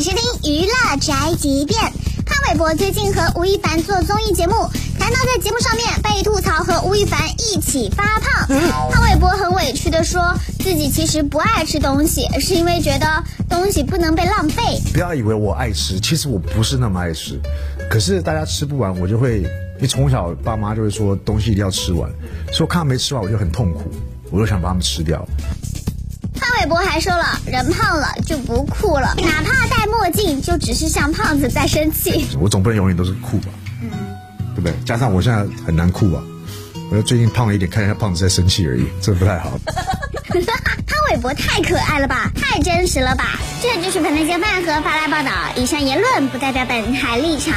收听娱乐宅急便。潘玮柏最近和吴亦凡做综艺节目，谈到在节目上面被吐槽和吴亦凡一起发胖。潘玮柏很委屈的说自己其实不爱吃东西，是因为觉得东西不能被浪费。不要以为我爱吃，其实我不是那么爱吃。可是大家吃不完，我就会，因为从小爸妈就会说东西一定要吃完，所以我看他没吃完我就很痛苦，我就想把它们吃掉。潘玮柏还说了，人胖了就不酷了，哪怕戴墨镜，就只是像胖子在生气。我总不能永远都是酷吧？嗯，对不对？加上我现在很难酷啊，我就最近胖了一点，看一下胖子在生气而已，这不太好。潘玮柏太可爱了吧，太真实了吧？这就是本台饭和发来报道，以上言论不代表本台立场。